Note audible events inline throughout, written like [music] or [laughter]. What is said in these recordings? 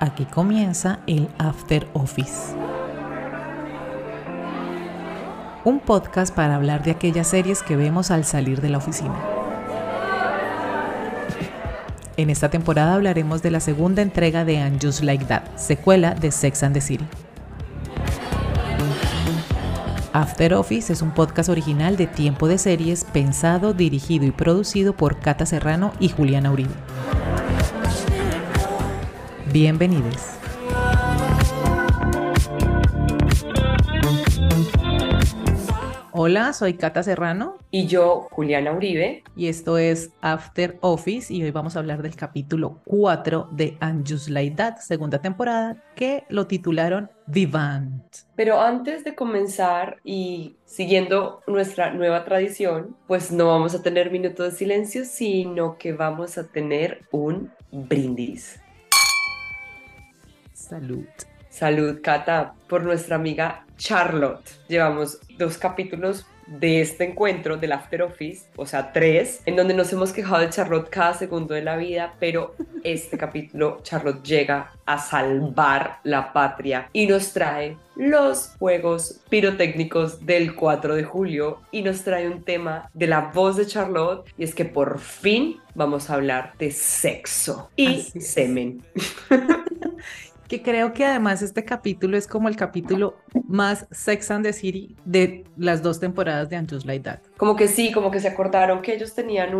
Aquí comienza el After Office. Un podcast para hablar de aquellas series que vemos al salir de la oficina. En esta temporada hablaremos de la segunda entrega de And Like That, secuela de Sex and the City. After Office es un podcast original de tiempo de series pensado, dirigido y producido por Cata Serrano y Juliana Uribe. Bienvenidos. Hola, soy Cata Serrano. Y yo, Juliana Uribe. Y esto es After Office y hoy vamos a hablar del capítulo 4 de And Just Like That, segunda temporada, que lo titularon Vivant. Pero antes de comenzar y siguiendo nuestra nueva tradición, pues no vamos a tener minuto de silencio, sino que vamos a tener un brindis. Salud. Salud, Cata, por nuestra amiga Charlotte. Llevamos dos capítulos de este encuentro del After Office, o sea, tres, en donde nos hemos quejado de Charlotte cada segundo de la vida, pero este [laughs] capítulo Charlotte llega a salvar la patria y nos trae los juegos pirotécnicos del 4 de julio y nos trae un tema de la voz de Charlotte y es que por fin vamos a hablar de sexo y semen. [laughs] que creo que además este capítulo es como el capítulo más Sex and the City de las dos temporadas de And Just Like That. Como que sí, como que se acordaron que ellos tenían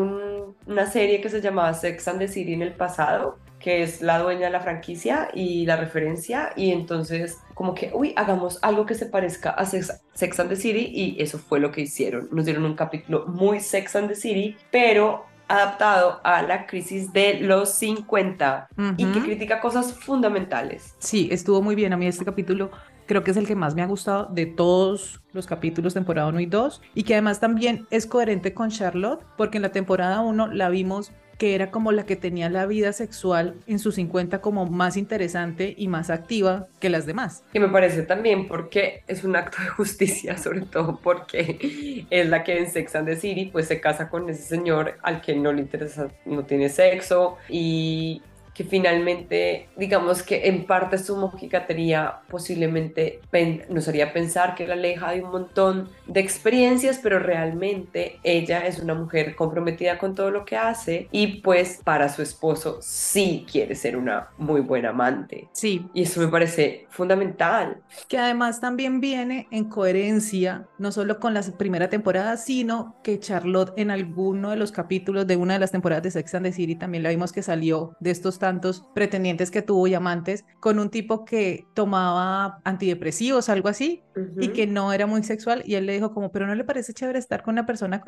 una serie que se llamaba Sex and the City en el pasado, que es la dueña de la franquicia y la referencia, y entonces como que, uy, hagamos algo que se parezca a Sex, Sex and the City, y eso fue lo que hicieron. Nos dieron un capítulo muy Sex and the City, pero adaptado a la crisis de los 50 y que critica cosas fundamentales. Sí, estuvo muy bien. A mí este capítulo creo que es el que más me ha gustado de todos los capítulos temporada 1 y 2 y que además también es coherente con Charlotte porque en la temporada 1 la vimos que era como la que tenía la vida sexual en sus 50 como más interesante y más activa que las demás. Que me parece también porque es un acto de justicia, [laughs] sobre todo porque es la que en Sex and the City pues se casa con ese señor al que no le interesa, no tiene sexo y que finalmente, digamos que en parte su mojigatería posiblemente nos haría pensar que la aleja de un montón de experiencias, pero realmente ella es una mujer comprometida con todo lo que hace y pues para su esposo sí quiere ser una muy buena amante. Sí. Y eso me parece fundamental. Que además también viene en coherencia, no solo con la primera temporada, sino que Charlotte en alguno de los capítulos de una de las temporadas de Sex and the City también la vimos que salió de estos tantos pretendientes que tuvo y amantes con un tipo que tomaba antidepresivos, algo así, y que no era muy sexual. Y él le dijo como, pero no le parece chévere estar con una persona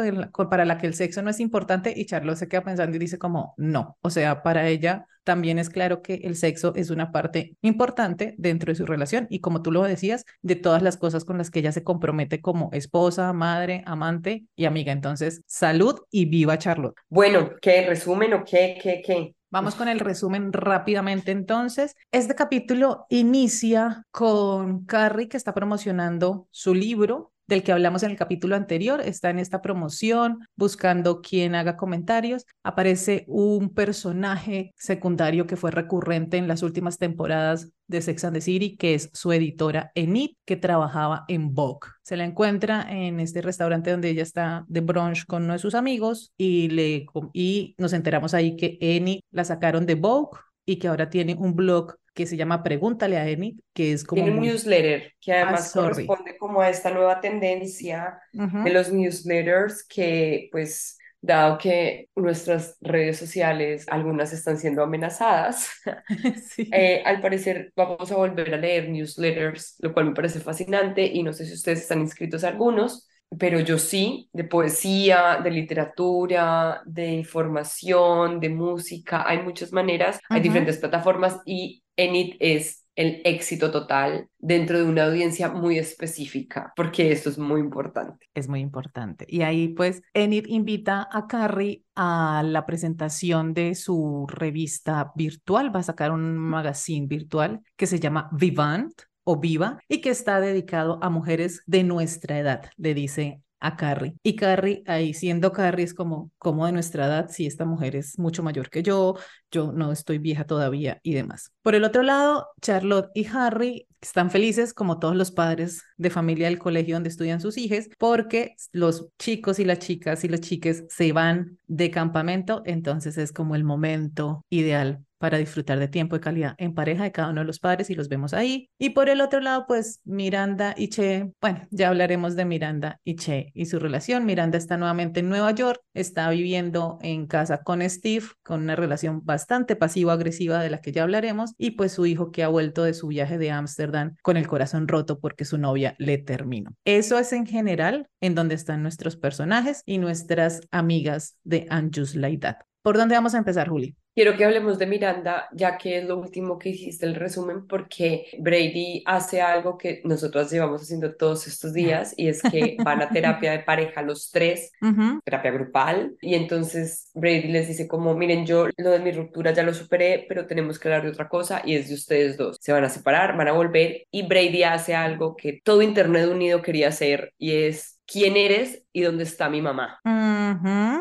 para la que el sexo no es importante. Y Charlotte se queda pensando y dice como, no, o sea, para ella también es claro que el sexo es una parte importante dentro de su relación y como tú lo decías, de todas las cosas con las que ella se compromete como esposa, madre, amante y amiga. Entonces, salud y viva Charlotte. Bueno, ¿qué resumen o qué, qué, qué? Vamos con el resumen rápidamente entonces. Este capítulo inicia con Carrie que está promocionando su libro del que hablamos en el capítulo anterior, está en esta promoción buscando quien haga comentarios. Aparece un personaje secundario que fue recurrente en las últimas temporadas de Sex and the City, que es su editora Enid, que trabajaba en Vogue. Se la encuentra en este restaurante donde ella está de brunch con uno de sus amigos y, le, y nos enteramos ahí que Enid la sacaron de Vogue y que ahora tiene un blog que se llama Pregúntale a Enid, que es como... Tiene un newsletter que ah, además corresponde como a esta nueva tendencia de los newsletters que pues dado que nuestras redes sociales, algunas están siendo amenazadas, [laughs] [laughs] eh, al parecer vamos a volver a leer newsletters, lo cual me parece fascinante y no sé si ustedes están inscritos a algunos, pero yo sí, de poesía, de literatura, de información, de música, hay muchas maneras, hay diferentes plataformas y Enid es el éxito total dentro de una audiencia muy específica, porque esto es muy importante. Es muy importante. Y ahí pues Enid invita a Carrie a la presentación de su revista virtual, va a sacar un magazine virtual que se llama Vivant o Viva y que está dedicado a mujeres de nuestra edad, le dice a Carrie. Y Carrie, ahí siendo Carrie, es como, como de nuestra edad, si esta mujer es mucho mayor que yo, yo no estoy vieja todavía y demás. Por el otro lado, Charlotte y Harry están felices como todos los padres de familia del colegio donde estudian sus hijos, porque los chicos y las chicas y los chiques se van de campamento, entonces es como el momento ideal para disfrutar de tiempo de calidad en pareja de cada uno de los padres y los vemos ahí. Y por el otro lado, pues Miranda y Che, bueno, ya hablaremos de Miranda y Che y su relación. Miranda está nuevamente en Nueva York, está viviendo en casa con Steve, con una relación bastante pasivo-agresiva de la que ya hablaremos, y pues su hijo que ha vuelto de su viaje de Ámsterdam con el corazón roto porque su novia le terminó. Eso es en general en donde están nuestros personajes y nuestras amigas de Anjus Laidat. ¿Por dónde vamos a empezar, Juli? Quiero que hablemos de Miranda, ya que es lo último que hiciste el resumen, porque Brady hace algo que nosotros llevamos haciendo todos estos días y es que van a terapia de pareja los tres, [laughs] terapia grupal, y entonces Brady les dice como, miren, yo lo de mi ruptura ya lo superé, pero tenemos que hablar de otra cosa y es de ustedes dos. Se van a separar, van a volver y Brady hace algo que todo Internet Unido quería hacer y es quién eres y dónde está mi mamá.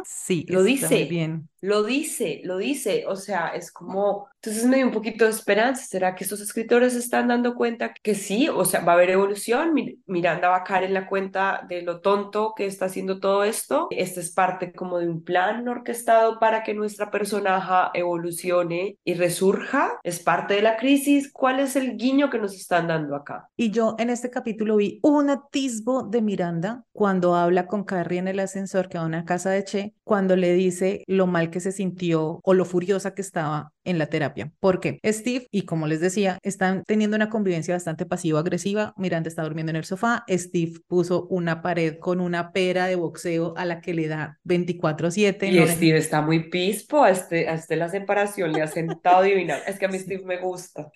Sí, lo dice. bien. Lo dice, lo dice. O sea, es como, entonces me dio un poquito de esperanza. ¿Será que estos escritores están dando cuenta que sí? O sea, va a haber evolución. Miranda va a caer en la cuenta de lo tonto que está haciendo todo esto. Este es parte como de un plan orquestado para que nuestra personaje evolucione y resurja. Es parte de la crisis. ¿Cuál es el guiño que nos están dando acá? Y yo en este capítulo vi un atisbo de Miranda cuando habla con Carrie en el ascensor que va a una casa de Che, cuando le dice lo mal que se sintió o lo furiosa que estaba en la terapia. Porque Steve, y como les decía, están teniendo una convivencia bastante pasivo-agresiva. Miranda está durmiendo en el sofá. Steve puso una pared con una pera de boxeo a la que le da 24-7. Y Steve está muy pispo. A este, a este la separación le ha sentado divina. Es que a mí Steve me gusta.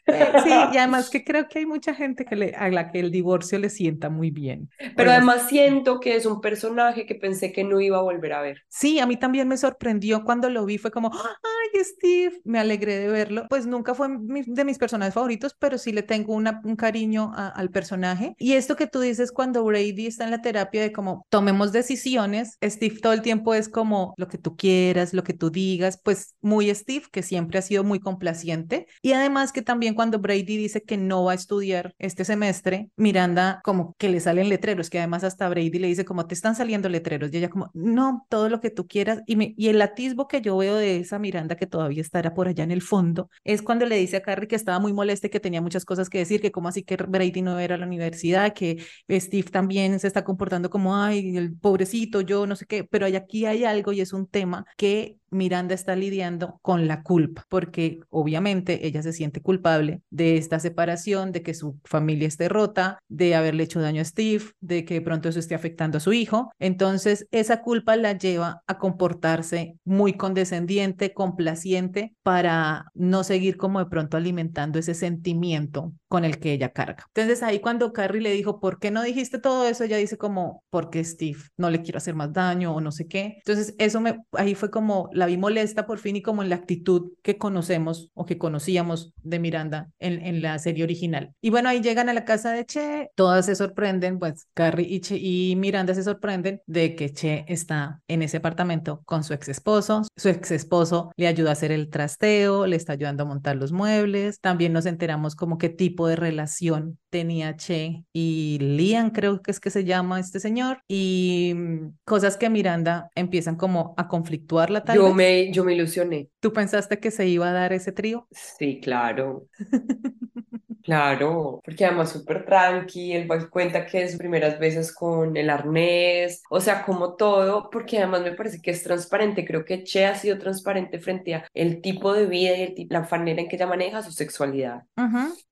Sí, y además que creo que hay mucha gente que le, a la que el divorcio le sienta muy bien. Pero además siento que es un personaje que pensé que no iba a volver a ver. Sí, a mí también me sorprendió cuando lo vi. Fue como, ay, Steve, me alegré de verlo. Pues nunca fue de mis personajes favoritos, pero sí le tengo una, un cariño al personaje. Y esto que tú dices cuando Brady está en la terapia de como tomemos decisiones, Steve todo el tiempo es como lo que tú quieras, lo que tú digas, pues muy Steve, que siempre ha sido muy complaciente. Y además que también cuando Brady dice que no va a estudiar este semestre, Miranda como que le salen letreros, que además hasta Brady le dice como te están saliendo letreros y ella como no, todo lo que tú quieras. Y, me, y el atisbo que yo veo de esa Miranda que todavía estará por allá en el fondo, es cuando le dice a Carrie que estaba muy molesta y que tenía muchas cosas que decir, que como así que Brady no era a la universidad, que Steve también se está comportando como, ay, el pobrecito, yo no sé qué, pero aquí hay algo y es un tema que Miranda está lidiando con la culpa, porque obviamente ella se siente culpable de esta separación, de que su familia esté rota, de haberle hecho daño a Steve, de que de pronto eso esté afectando a su hijo. Entonces, esa culpa la lleva a comportarse muy condescendiente, complaciente, para no seguir como de pronto alimentando ese sentimiento con el que ella carga. Entonces, ahí cuando Carrie le dijo, ¿por qué no dijiste todo eso? Ella dice como, porque Steve no le quiero hacer más daño o no sé qué. Entonces, eso ahí fue como la vi molesta por fin y como en la actitud que conocemos o que conocíamos de Miranda en, en la serie original. Y bueno, ahí llegan a la casa de Che, todas se sorprenden, pues Carrie y, che, y Miranda se sorprenden de que Che está en ese apartamento con su ex esposo. Su ex esposo le ayuda a hacer el trasteo, le está ayudando a montar los muebles. También nos enteramos como qué tipo de relación tenía Che y Liam, creo que es que se llama este señor, y mm, cosas que Miranda empiezan como a conflictuar la tarde me, yo me ilusioné. ¿Tú pensaste que se iba a dar ese trío? Sí, claro. [laughs] Claro, porque además súper tranqui, él cuenta que es sus primeras veces con el arnés, o sea, como todo, porque además me parece que es transparente, creo que Che ha sido transparente frente a el tipo de vida y el la manera en que ella maneja su sexualidad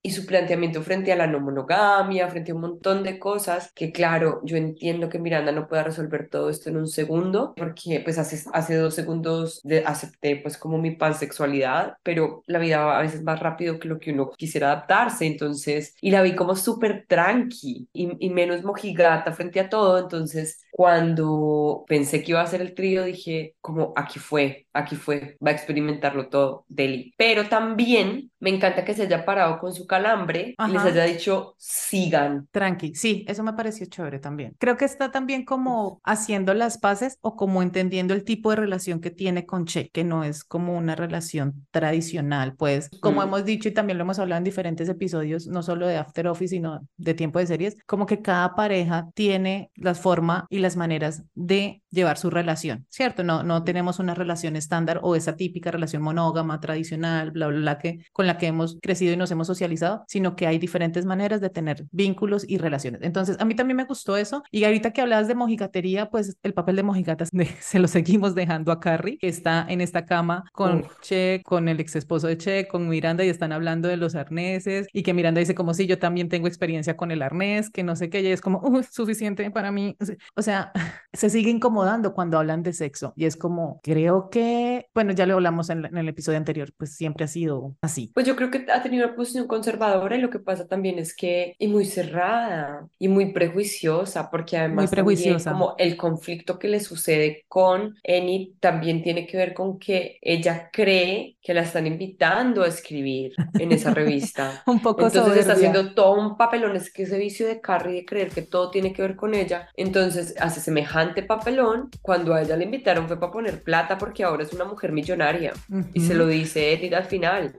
y su planteamiento frente a la no monogamia, frente a un montón de cosas que claro, yo entiendo que Miranda no pueda resolver todo esto en un segundo, porque pues hace, hace dos segundos de, acepté pues como mi pansexualidad, pero la vida va a veces más rápido que lo que uno quisiera adaptarse entonces, y la vi como súper tranqui y, y, menos mojigata frente a todo, entonces cuando pensé que iba a ser el trío, dije, como aquí fue, aquí fue, va a experimentarlo todo, Deli. Pero también me encanta que se haya parado con su calambre y les haya dicho, sigan. Tranqui, sí, eso me pareció chévere también. Creo que está también como haciendo las paces o como entendiendo el tipo de relación que tiene con Che, que no es como una relación tradicional, pues, como hemos dicho y también lo hemos hablado en diferentes episodios, no solo de After Office, sino de tiempo de series, como que cada pareja tiene la forma y las maneras de llevar su relación, ¿cierto? No, no tenemos una relación estándar o esa típica relación monógama, tradicional, bla, bla, bla, que, con la que hemos crecido y nos hemos socializado, sino que hay diferentes maneras de tener vínculos y relaciones. Entonces, a mí también me gustó eso. Y ahorita que hablabas de mojigatería, pues el papel de mojigatas [laughs] se lo seguimos dejando a Carrie, que está en esta cama con Che, con el ex esposo de Che, con Miranda y están hablando de los arneses y que Miranda dice como si yo también tengo experiencia con el arnés, que no sé qué, y es como, uh, suficiente para mí. O sea, [laughs] se sigue incomodando cuando hablan de sexo y es como, creo que, bueno, ya lo hablamos en, en el episodio anterior, pues siempre ha sido así. Pues yo creo que ha tenido una posición conservadora y lo que pasa también es que, y muy cerrada y muy prejuiciosa, porque además prejuiciosa. como el conflicto que le sucede con Enid también tiene que ver con que ella cree que la están invitando a escribir en esa revista. [laughs] un poco Entonces está haciendo todo un papelón, es que ese vicio de Carrie de creer que todo tiene que ver con ella, entonces hace semejante papelón, cuando a ella le invitaron fue para poner plata porque ahora es una mujer millonaria y se lo dice Enid al final.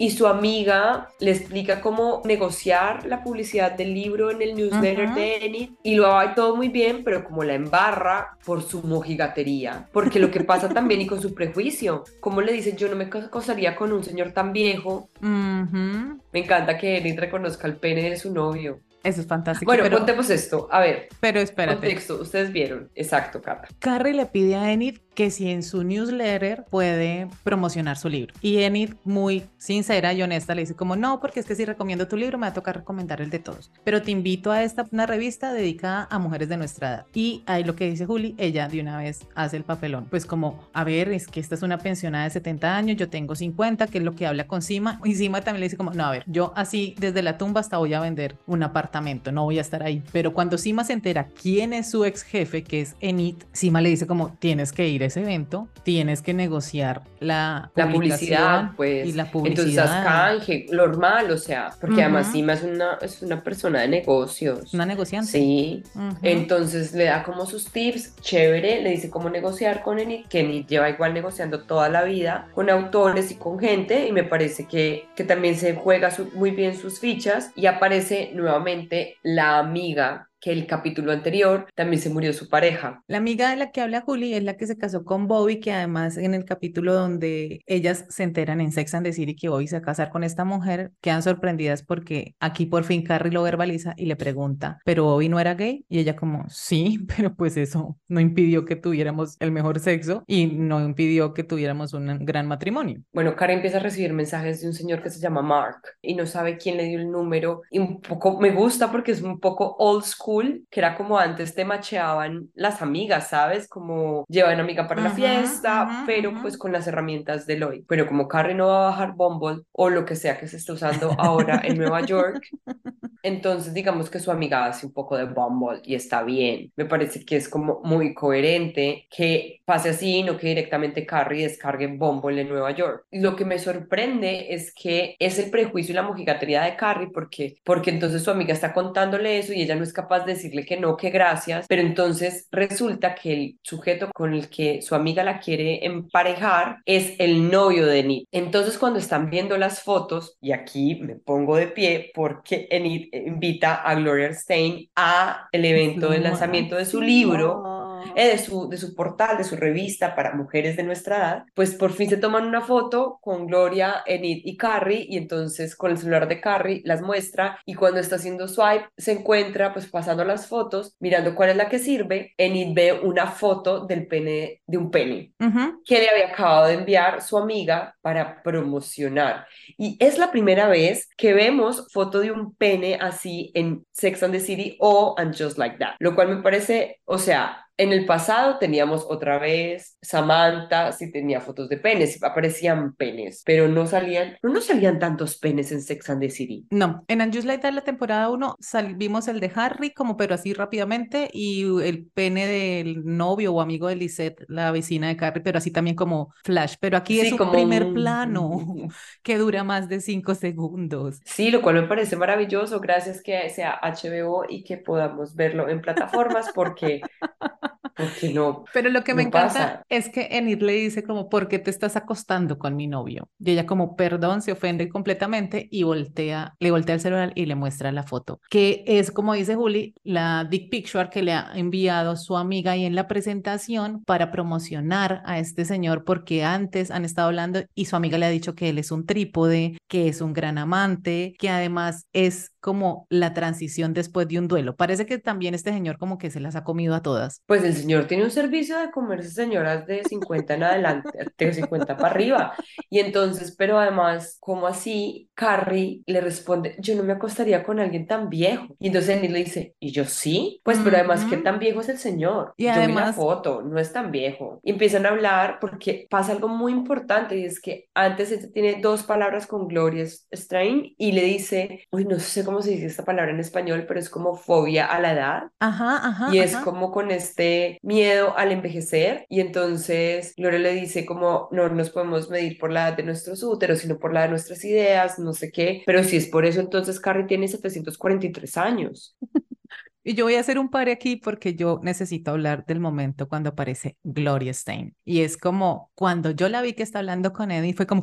Y su amiga le explica cómo negociar la publicidad del libro en el newsletter de Enid y lo va todo muy bien, pero como la embarra por su mojigatería, porque lo que pasa también y con su prejuicio, como le dice yo no me casaría con un señor tan viejo, me encanta que Enid reconozca el pene de su novio. Eso es fantástico. Bueno, contemos esto. A ver. Pero espérate. Contexto. Ustedes vieron. Exacto, Cata. Carrie le pide a Enid que si en su newsletter puede promocionar su libro. Y Enid, muy sincera y honesta, le dice como, no, porque es que si recomiendo tu libro me va a tocar recomendar el de todos. Pero te invito a esta, una revista dedicada a mujeres de nuestra edad. Y ahí lo que dice Juli, ella de una vez hace el papelón. Pues como, a ver, es que esta es una pensionada de 70 años, yo tengo 50, que es lo que habla con Sima. Y Sima también le dice como, no, a ver, yo así desde la tumba hasta voy a vender un apartamento, no voy a estar ahí. Pero cuando Sima se entera quién es su ex jefe, que es Enid, Sima le dice como, tienes que ir ese evento, tienes que negociar la, la publicidad, pues. Y la publicidad. Entonces, canje, normal, o sea, porque además Sima es una, es una persona de negocios. Una negociante. Sí. Entonces le da como sus tips, chévere, le dice cómo negociar con Enid, que Enid lleva igual negociando toda la vida con autores y con gente, y me parece que, que también se juega muy bien sus fichas, y aparece nuevamente la amiga que el capítulo anterior también se murió su pareja. La amiga de la que habla Julie es la que se casó con Bobby, que además en el capítulo donde ellas se enteran en Sex and the City que Bobby se va a casar con esta mujer, quedan sorprendidas porque aquí por fin Carrie lo verbaliza y le pregunta, ¿pero Bobby no era gay? Y ella como, sí, [laughs] pero pues eso no impidió que tuviéramos el mejor sexo y no impidió que tuviéramos un gran matrimonio. Bueno, Carrie empieza a recibir mensajes de un señor que se llama Mark y no sabe quién le dio el número y un poco me gusta porque es un poco old school que era como antes te macheaban las amigas, ¿sabes? Como llevan amiga para la fiesta, pero pues con las herramientas de hoy. Pero como Carrie no va a bajar Bumble o lo que sea que se esté usando ahora en Nueva York, [laughs] entonces digamos que su amiga hace un poco de Bumble y está bien. Me parece que es como muy coherente que pase así, no que directamente Carrie descargue Bumble en Nueva York. Lo que me sorprende es que es el prejuicio y la mojigatería de Carrie porque, porque entonces su amiga está contándole eso y ella no es capaz decirle que no, que gracias, pero entonces resulta que el sujeto con el que su amiga la quiere emparejar es el novio de Enid. Entonces cuando están viendo las fotos, y aquí me pongo de pie porque Enid invita a Gloria Stein a el evento de lanzamiento de su libro eh, de, su, de su portal, de su revista para mujeres de nuestra edad, pues por fin se toman una foto con Gloria, Enid y Carrie y entonces con el celular de Carrie las muestra y cuando está haciendo swipe se encuentra pues pasando las fotos, mirando cuál es la que sirve, Enid ve una foto del pene, de un pene que le había acabado de enviar su amiga para promocionar. Y es la primera vez que vemos foto de un pene así en Sex and the City o And Just Like That, lo cual me parece, o sea, en el pasado teníamos otra vez Samantha, sí tenía fotos de penes, aparecían penes, pero no salían, no nos salían tantos penes en Sex and the City. No, en And Just Like That, la temporada 1, vimos el de Harry, como pero así rápidamente, y el pene del novio o amigo de Lisette, la vecina de Carrie, pero así también como flash. Pero aquí es un como primer plano [laughs] que dura más de cinco segundos. Sí, lo cual me parece maravilloso. Gracias que sea HBO y que podamos verlo en plataformas porque [laughs] porque no. Pero lo que me encanta es que Enid le dice como, ¿por qué te estás acostando con mi novio? Y ella como, perdón, se ofende completamente y voltea, le voltea el celular y le muestra la foto, que es como dice Juli, la dick picture que le ha enviado su amiga y en la presentación para promocionar a este señor porque antes han estado hablando y su amiga le ha dicho que él es un trípode, que es un gran amante, que además es como la transición después de un duelo. Parece que también este señor como que se las ha comido a todas. Pues el señor tiene un servicio de comerse señoras de 50 en adelante, de 50 para arriba. Y entonces, pero además, como así? Carrie le responde, yo no me acostaría con alguien tan viejo. Y entonces Annie le dice, ¿y yo sí? Pues, pero además, ¿qué tan viejo es el señor? Y yo además... vi la foto, no es tan viejo. Y empiezan a hablar porque pasa algo muy importante y es que antes este tiene dos palabras con Gloria Strain y le dice, uy, no sé cómo se dice esta palabra en español, pero es como fobia a la edad. Ajá, ajá. Y es como con este miedo al envejecer. Y entonces Gloria le dice como, no nos podemos medir por la edad de nuestros úteros, sino por la de nuestras ideas, no sé qué, pero si es por eso, entonces Carrie tiene 743 años. [laughs] Y yo voy a hacer un par aquí porque yo necesito hablar del momento cuando aparece Gloria Stein. Y es como cuando yo la vi que está hablando con Eddie, fue como,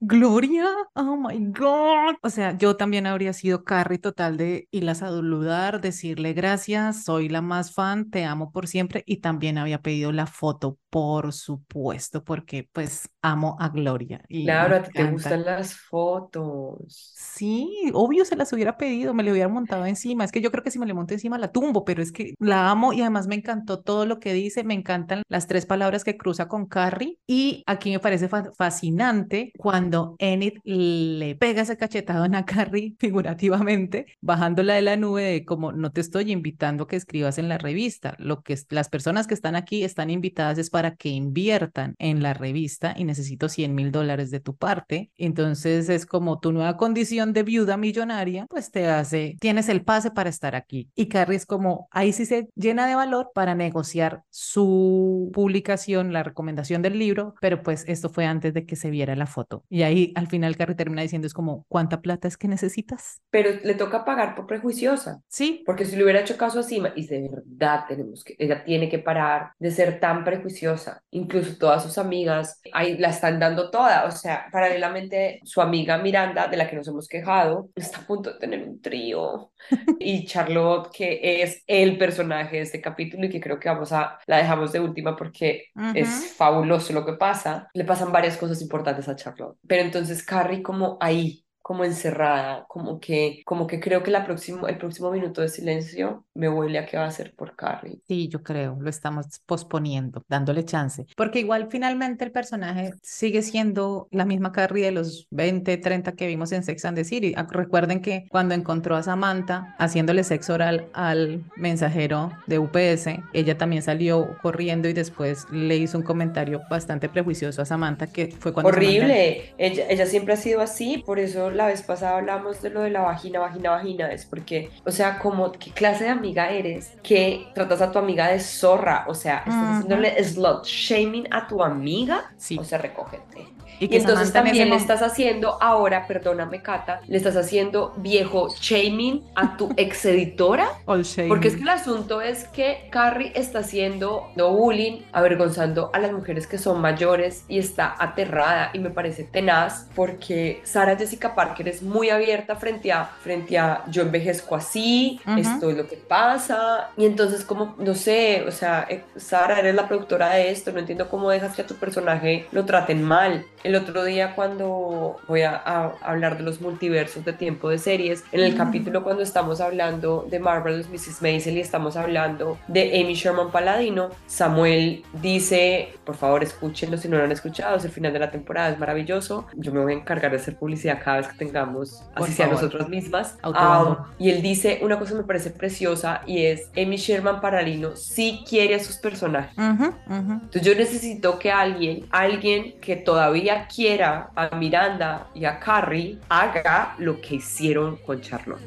Gloria, oh my God. O sea, yo también habría sido Carrie total de irla a saludar, decirle gracias, soy la más fan, te amo por siempre. Y también había pedido la foto, por supuesto, porque pues amo a Gloria. Y claro, a ti te gustan las fotos. Sí, obvio se las hubiera pedido, me le hubiera montado encima. Es que yo creo que si me le monto encima la tumbo, pero es que la amo y además me encantó todo lo que dice, me encantan las tres palabras que cruza con Carrie. Y aquí me parece fascinante cuando Enid le pega ese cachetado a Carrie figurativamente, bajándola de la nube de como no te estoy invitando a que escribas en la revista, lo que las personas que están aquí están invitadas es para que inviertan en la revista y necesito 100 mil dólares de tu parte. Entonces es como tu nueva condición de viuda millonaria, pues te hace, tienes el pase para estar aquí. Y Carrie es como, ahí sí se llena de valor para negociar su publicación, la recomendación del libro, pero pues esto fue antes de que se viera la foto. Y ahí al final Carrie termina diciendo es como, ¿cuánta plata es que necesitas? Pero le toca pagar por prejuiciosa. Sí. Porque si le hubiera hecho caso así, y de verdad tenemos que, ella tiene que parar de ser tan prejuiciosa. Incluso todas sus amigas ahí la están dando toda. O sea, paralelamente su amiga Miranda, de la que nos hemos quejado, está a punto de tener un trío. [laughs] y Charlotte, que es el personaje de este capítulo y que creo que vamos a, la dejamos de última porque es fabuloso lo que pasa. Le pasan varias cosas importantes a Charlotte. Pero entonces Carrie como ahí, como encerrada, como que, como que creo que la próximo, el próximo minuto de silencio me huele a que va a ser por Carrie. Sí, yo creo, lo estamos posponiendo, dándole chance, porque igual finalmente el personaje sigue siendo la misma Carrie de los 20, 30 que vimos en Sex and the City. Recuerden que cuando encontró a Samantha haciéndole sexo oral al mensajero de UPS, ella también salió corriendo y después le hizo un comentario bastante prejuicioso a Samantha que fue cuando... Horrible, ella, ella siempre ha sido así, por eso la vez pasada hablamos de lo de la vagina, vagina, vagina, es porque, o sea, como, ¿qué clase de amiga eres que tratas a tu amiga de zorra? O sea, estás haciéndole slot shaming a tu amiga, sí. o sea, recógete. Y, entonces también le estás haciendo, ahora, perdóname Cata, le estás haciendo viejo shaming a tu [laughs] ex editora. Porque es que el asunto es que Carrie está haciendo no bullying, avergonzando a las mujeres que son mayores y está aterrada y me parece tenaz porque Sara Jessica Parker es muy abierta frente a, frente a yo envejezco así, esto es lo que pasa y entonces como, no sé, o sea, eh, Sara eres la productora de esto, no entiendo cómo dejas que a tu personaje lo traten mal. El otro día cuando voy a, hablar de los multiversos de tiempo de series, en el capítulo cuando estamos hablando de Marvelous Mrs. Maisel y estamos hablando de Amy Sherman Paladino, Samuel dice, por favor escúchenlo si no lo han escuchado, es el final de la temporada, es maravilloso, yo me voy a encargar de hacer publicidad cada vez que tengamos, así sea nosotras mismas. Um, y él dice una cosa que me parece preciosa y es, Amy Sherman Paralino sí quiere a sus personajes. Entonces yo necesito que alguien, alguien que todavía quiera a Miranda y a Carrie, haga lo que hicieron con Charlotte.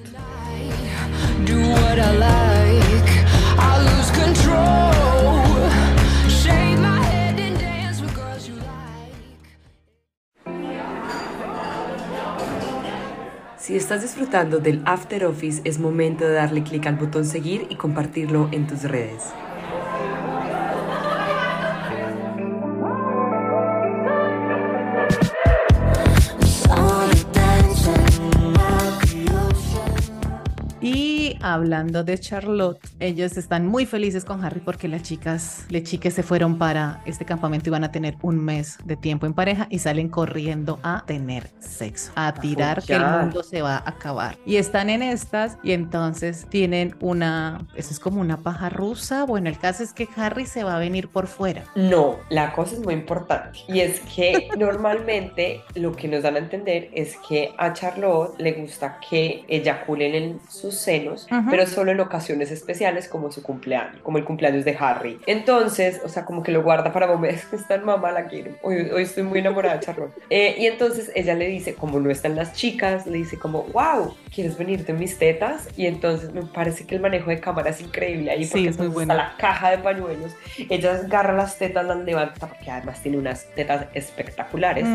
Si estás disfrutando del After Office, es momento de darle clic al botón seguir y compartirlo en tus redes. Hablando de Charlotte, ellos están muy felices con Harry porque las chicas, las chicas se fueron para este campamento y van a tener un mes de tiempo en pareja y salen corriendo a tener sexo, a tirar que el mundo se va a acabar. Y están en estas y entonces tienen una, eso es como una paja rusa. Bueno, el caso es que Harry se va a venir por fuera. No, la cosa es muy importante y es que [laughs] normalmente lo que nos dan a entender es que a Charlotte le gusta que eyaculen en sus senos pero solo en ocasiones especiales como su cumpleaños, como el cumpleaños de Harry. Entonces, o sea, como que lo guarda para momentos [laughs] que está mamá, la quiere. Hoy, hoy estoy muy enamorada de Charlotte. [laughs] Eh, y entonces ella le dice, como no están las chicas, le dice como, wow, ¿quieres venirte en mis tetas? Y entonces me parece que el manejo de cámara es increíble ahí porque es muy bueno. la caja de pañuelos, ella agarra las tetas, las levanta, porque además tiene unas tetas espectaculares.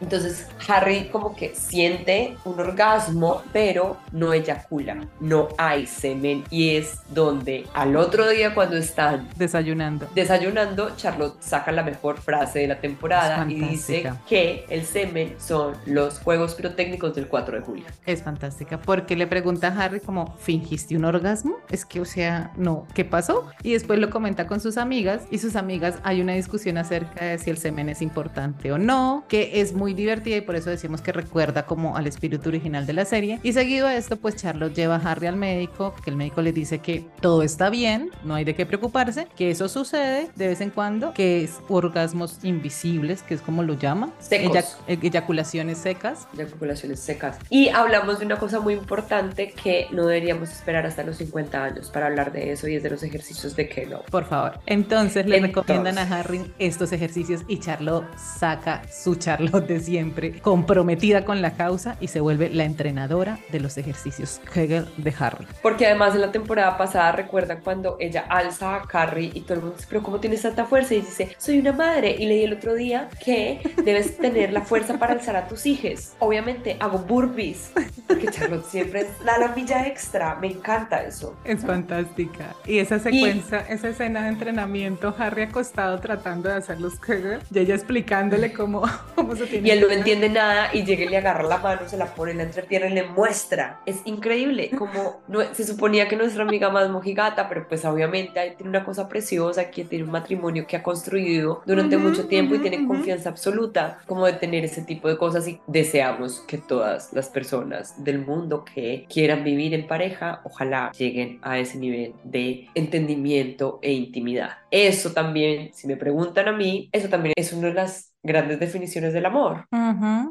Entonces Harry como que siente un orgasmo, pero no eyacula, no hay semen y es donde al otro día cuando están desayunando, desayunando, Charlotte saca la mejor frase de la temporada y dice que el semen son los juegos pirotécnicos del 4 de julio. Es fantástica porque le pregunta a Harry como, ¿fingiste un orgasmo? Es que, o sea, no, ¿qué pasó? Y después lo comenta con sus amigas y sus amigas hay una discusión acerca de si el semen es importante o no, que es muy divertida y por eso decimos que recuerda como al espíritu original de la serie. Y seguido a esto, pues Charlotte lleva a Harry al médico que el médico le dice que todo está bien, no hay de qué preocuparse, que eso sucede de vez en cuando, que es orgasmos invisibles, que es como lo llama, Secos. eyaculaciones secas. Eyaculaciones secas. Y hablamos de una cosa muy importante que no deberíamos esperar hasta los 50 años para hablar de eso y es de los ejercicios de Kegel. Por favor. Entonces le recomiendan a Harry estos ejercicios y Charlotte saca su Charlotte de siempre, comprometida con la causa y se vuelve la entrenadora de los ejercicios Kegel de Harry. Porque además en la temporada pasada recuerdan cuando ella alza a Carrie y todo el mundo dice, pero ¿cómo tienes tanta fuerza? Y dice, soy una madre. Y leí el otro día que debes tener la fuerza para alzar a tus hijos. Obviamente hago burpees, porque Charlotte siempre da la milla extra. Me encanta eso. Es fantástica. Y esa secuencia, esa escena de entrenamiento, Harry acostado tratando de hacer los Kegel y ella explicándole cómo, [laughs] cómo se tiene Y él no entiende nada y llega y le agarra la mano, se la pone en la entrepierna y le muestra. Es increíble como no, se suponía que nuestra amiga más mojigata, pero pues obviamente tiene una cosa preciosa, que tiene un matrimonio que ha construido durante mucho tiempo y tiene confianza absoluta como de tener ese tipo de cosas y deseamos que todas las personas del mundo que quieran vivir en pareja, ojalá lleguen a ese nivel de entendimiento e intimidad. Eso también, si me preguntan a mí, eso también es una de las grandes definiciones del amor.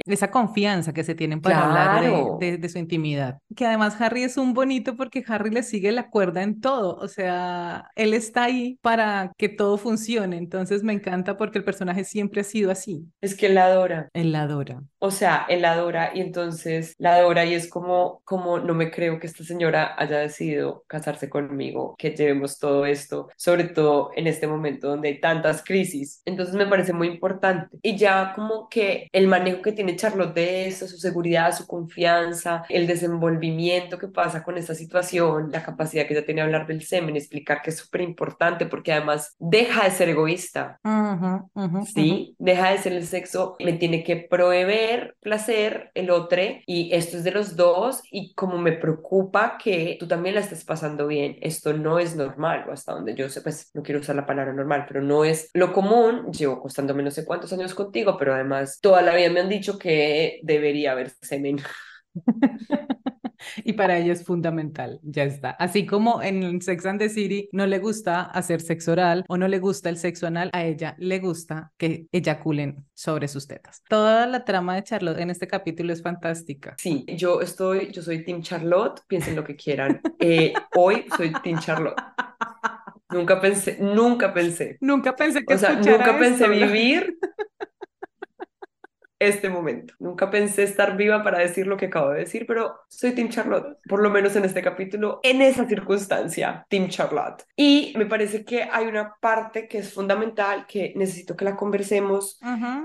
Esa confianza que se tienen para hablar de, su intimidad. Que además Harry es un bonito porque Harry le sigue la cuerda en todo. O sea, él está ahí para que todo funcione. Entonces me encanta porque el personaje siempre ha sido así. Es que él la adora. Él la adora. O sea, él la adora y entonces la adora y es como, como no me creo que esta señora haya decidido casarse conmigo, que llevemos todo esto, sobre todo en este momento donde hay tantas crisis. Entonces me parece muy importante y ya como que el manejo que tiene Charlotte de esto, su seguridad, su confianza, el desenvolvimiento que pasa con esta situación, la capacidad que ella tiene de hablar del semen, explicar que es súper importante porque además deja de ser egoísta, ¿sí? Deja de ser el sexo, me tiene que proveer placer el otro y esto es de los dos y como me preocupa que tú también la estés pasando bien, esto no es normal o hasta donde yo sé, pues no quiero usar la palabra normal, pero no es lo común, llevo costándome no sé cuántos años contigo, pero además toda la vida me han dicho que debería haber semen. [laughs] y para ella es fundamental, ya está. Así como en Sex and the City no le gusta hacer sexo oral o no le gusta el sexo anal, a ella le gusta que eyaculen sobre sus tetas. Toda la trama de Charlotte en este capítulo es fantástica. Sí, yo estoy, yo soy Team Charlotte, piensen lo que quieran. Eh, hoy soy Team Charlotte. [laughs] Nunca pensé, nunca pensé. Nunca pensé que O sea, nunca pensé vivir [laughs] este momento. Nunca pensé estar viva para decir lo que acabo de decir, pero soy Team Charlotte, por lo menos en este capítulo, en esa circunstancia, Team Charlotte. Y me parece que hay una parte que es fundamental, que necesito que la conversemos,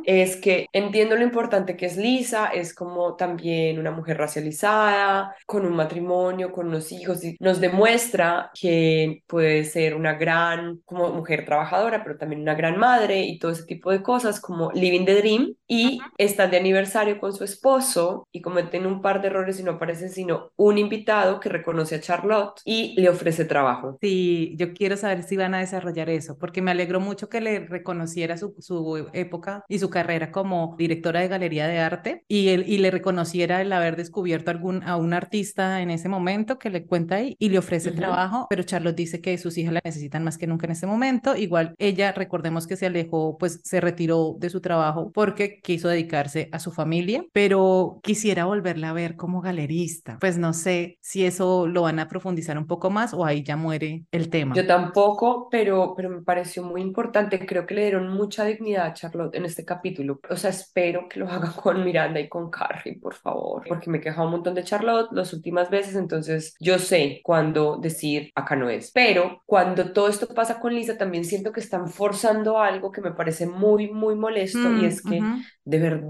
es que entiendo lo importante que es Lisa, es como también una mujer racializada, con un matrimonio, con unos hijos, y nos demuestra que puede ser una gran, como mujer trabajadora, pero también una gran madre y todo ese tipo de cosas, como living the dream. Y están de aniversario con su esposo y cometen un par de errores y no aparece sino un invitado que reconoce a Charlotte y le ofrece trabajo. Sí, yo quiero saber si van a desarrollar eso, porque me alegró mucho que le reconociera su, su época y su carrera como directora de galería de arte y, él, y le reconociera el haber descubierto algún, a un artista en ese momento que le cuenta ahí y le ofrece trabajo, pero Charlotte dice que sus hijas la necesitan más que nunca en ese momento. Igual ella, recordemos que se alejó, pues se retiró de su trabajo porque quiso dedicar a su familia, pero quisiera volverla a ver como galerista. Pues no sé si eso lo van a profundizar un poco más o ahí ya muere el tema. Yo tampoco, pero, pero me pareció muy importante. Creo que le dieron mucha dignidad a Charlotte en este capítulo. O sea, espero que lo haga [laughs] con Miranda y con Carrie, por favor, porque me he quejado un montón de Charlotte las últimas veces, entonces yo sé cuándo decir acá no es. Pero cuando todo esto pasa con Lisa, también siento que están forzando algo que me parece muy, muy molesto y mm, es que de verdad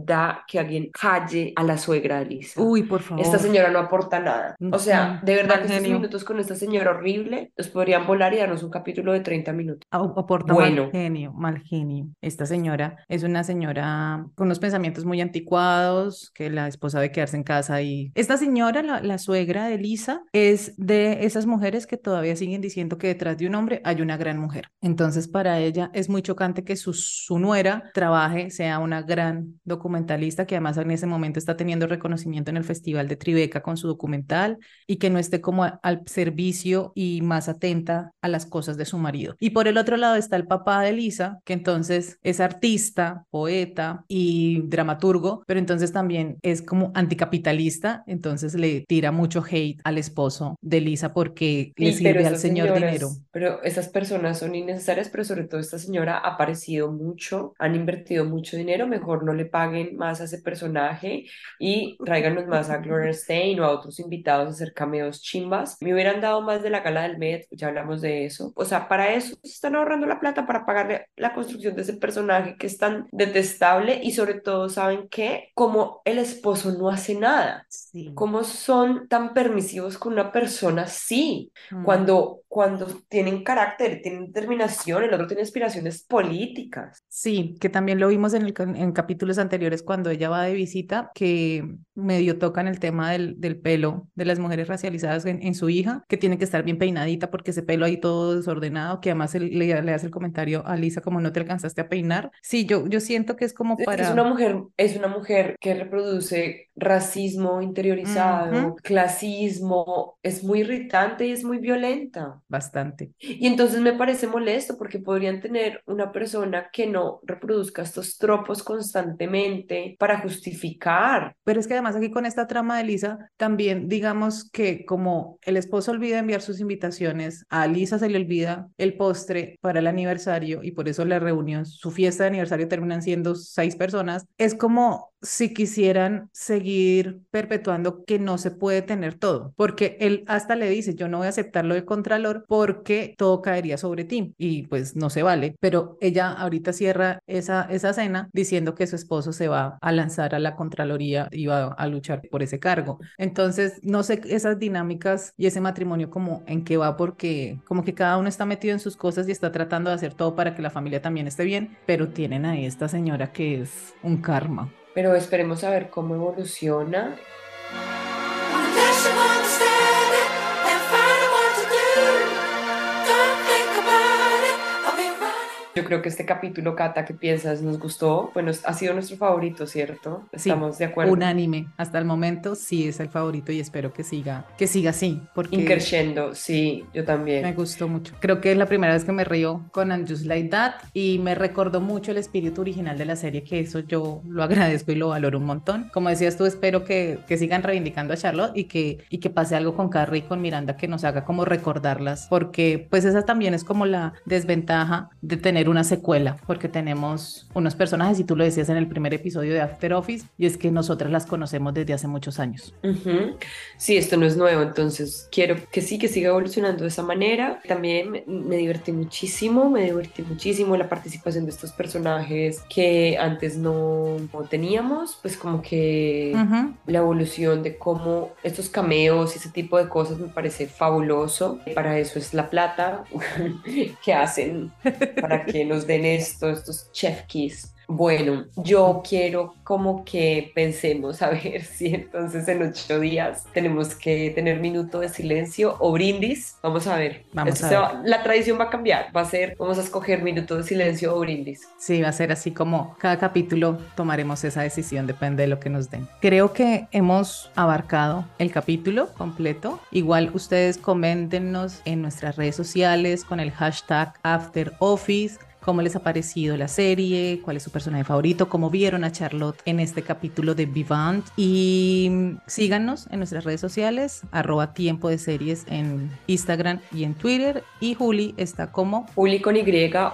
que alguien calle a la suegra de Lisa. Uy, por favor. Esta señora no aporta nada. O sea, de verdad que estos minutos con esta señora horrible los podrían volar y darnos un capítulo de 30 minutos. Aporta bueno. mal genio, mal genio. Esta señora es una señora con unos pensamientos muy anticuados, que la esposa debe quedarse en casa y... Esta señora, la, la suegra de Lisa, es de esas mujeres que todavía siguen diciendo que detrás de un hombre hay una gran mujer. Entonces, para ella es muy chocante que su, su nuera trabaje, sea una gran documentalista que además en ese momento está teniendo reconocimiento en el Festival de Tribeca con su documental y que no esté como al servicio y más atenta a las cosas de su marido. Y por el otro lado está el papá de Lisa, que entonces es artista, poeta y dramaturgo, pero entonces también es como anticapitalista, entonces le tira mucho hate al esposo de Lisa porque le sirve al señor dinero. Pero esas personas son innecesarias, pero sobre todo esta señora ha aparecido mucho, han invertido mucho dinero, mejor no le más a ese personaje y tráiganos más a Gloria Stein o a otros invitados a hacer cameos chimbas. Me hubieran dado más de la gala del Met, ya hablamos de eso. O sea, para eso se están ahorrando la plata para pagarle la construcción de ese personaje que es tan detestable y sobre todo, ¿saben qué? Como el esposo no hace nada. Sí. ¿Cómo son tan permisivos con una persona así? Mm. Cuando cuando tienen carácter, tienen determinación, el otro tiene aspiraciones políticas. Sí, que también lo vimos en, el, en capítulos anteriores cuando ella va de visita, que medio tocan el tema del, del pelo de las mujeres racializadas en, su hija, que tiene que estar bien peinadita porque ese pelo ahí todo desordenado, que además le, le, hace el comentario a Lisa como no te alcanzaste a peinar. Sí, yo, yo siento que es como para... Es una mujer, es una mujer que reproduce racismo interiorizado, clasismo, es muy irritante y es muy violenta bastante. Y entonces me parece molesto porque podrían tener una persona que no reproduzca estos tropos constantemente para justificar. Pero es que además aquí con esta trama de Lisa, también digamos que como el esposo olvida enviar sus invitaciones, a Lisa se le olvida el postre para el aniversario y por eso la reunión, su fiesta de aniversario terminan siendo seis personas, es como si quisieran seguir perpetuando que no se puede tener todo, porque él hasta le dice, yo no voy a aceptar lo de Contralor porque todo caería sobre ti y pues no se vale, pero ella ahorita cierra esa, esa cena diciendo que su esposo se va a lanzar a la Contraloría y va a luchar por ese cargo. Entonces, no sé esas dinámicas y ese matrimonio como en qué va porque como que cada uno está metido en sus cosas y está tratando de hacer todo para que la familia también esté bien, pero tienen ahí esta señora que es un karma pero esperemos a ver cómo evoluciona. Creo que este capítulo, Cata, ¿qué piensas? ¿Nos gustó? Bueno, ha sido nuestro favorito, ¿cierto? Estamos de acuerdo. Unánime. Hasta el momento sí es el favorito y espero que siga, que siga así. Porque Increciendo, sí, yo también. Me gustó mucho. Creo que es la primera vez que me río con And Just Like That y me recordó mucho el espíritu original de la serie, que eso yo lo agradezco y lo valoro un montón. Como decías tú, espero que, que sigan reivindicando a Charlotte y que, y que pase algo con Carrie y con Miranda que nos haga como recordarlas, porque pues esa también es como la desventaja de tener una secuela, porque tenemos unos personajes, y tú lo decías en el primer episodio de After Office, y es que nosotras las conocemos desde hace muchos años. Sí, esto no es nuevo, entonces quiero que sí, que siga evolucionando de esa manera. También me divertí muchísimo, me divertí muchísimo la participación de estos personajes que antes no, teníamos, pues como que la evolución de cómo estos cameos y ese tipo de cosas me parece fabuloso. Para eso es la plata [laughs] que hacen para que [laughs] nos den esto, estos chef keys bueno, yo quiero como que pensemos a ver [laughs] si entonces en ocho días tenemos que tener minuto de silencio o brindis. Vamos a ver. Vamos a la tradición va a cambiar. Va a ser, vamos a escoger minuto de silencio o brindis. Sí, va a ser así como cada capítulo tomaremos esa decisión, depende de lo que nos den. Creo que hemos abarcado el capítulo completo. Igual ustedes coméntenos en nuestras redes sociales con el hashtag AfterOffice cómo les ha parecido la serie, cuál es su personaje favorito, cómo vieron a Charlotte en este capítulo de Vivant. Y síganos en nuestras redes sociales, arroba tiempo de series en Instagram y en Twitter. Y Juli está como Juli con Y,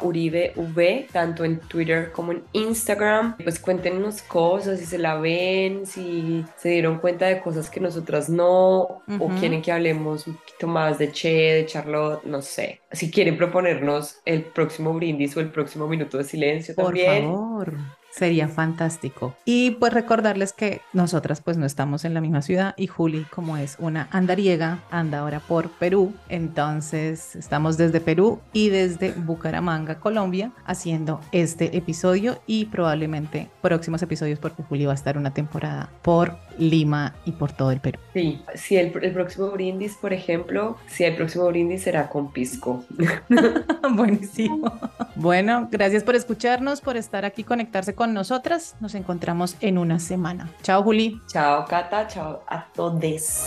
Uribe V, tanto en Twitter como en Instagram. Pues cuéntenos cosas, si se la ven, si se dieron cuenta de cosas que nosotras no, o quieren que hablemos un poquito más de Che, de Charlotte, no sé. Si quieren proponernos el próximo brindis el próximo minuto de silencio Por favor. Sería fantástico. Y pues recordarles que nosotras pues no estamos en la misma ciudad y Juli como es una andariega anda ahora por Perú. Entonces estamos desde Perú y desde Bucaramanga, Colombia, haciendo este episodio y probablemente próximos episodios porque Juli va a estar una temporada por Lima y por todo el Perú. Sí, si el, el próximo brindis, por ejemplo, si el próximo brindis será con pisco. [laughs] Buenísimo. Bueno, gracias por escucharnos, por estar aquí, conectarse nosotras. Nos encontramos en una semana. Chao, Juli. Chao, Cata. Chao a todos.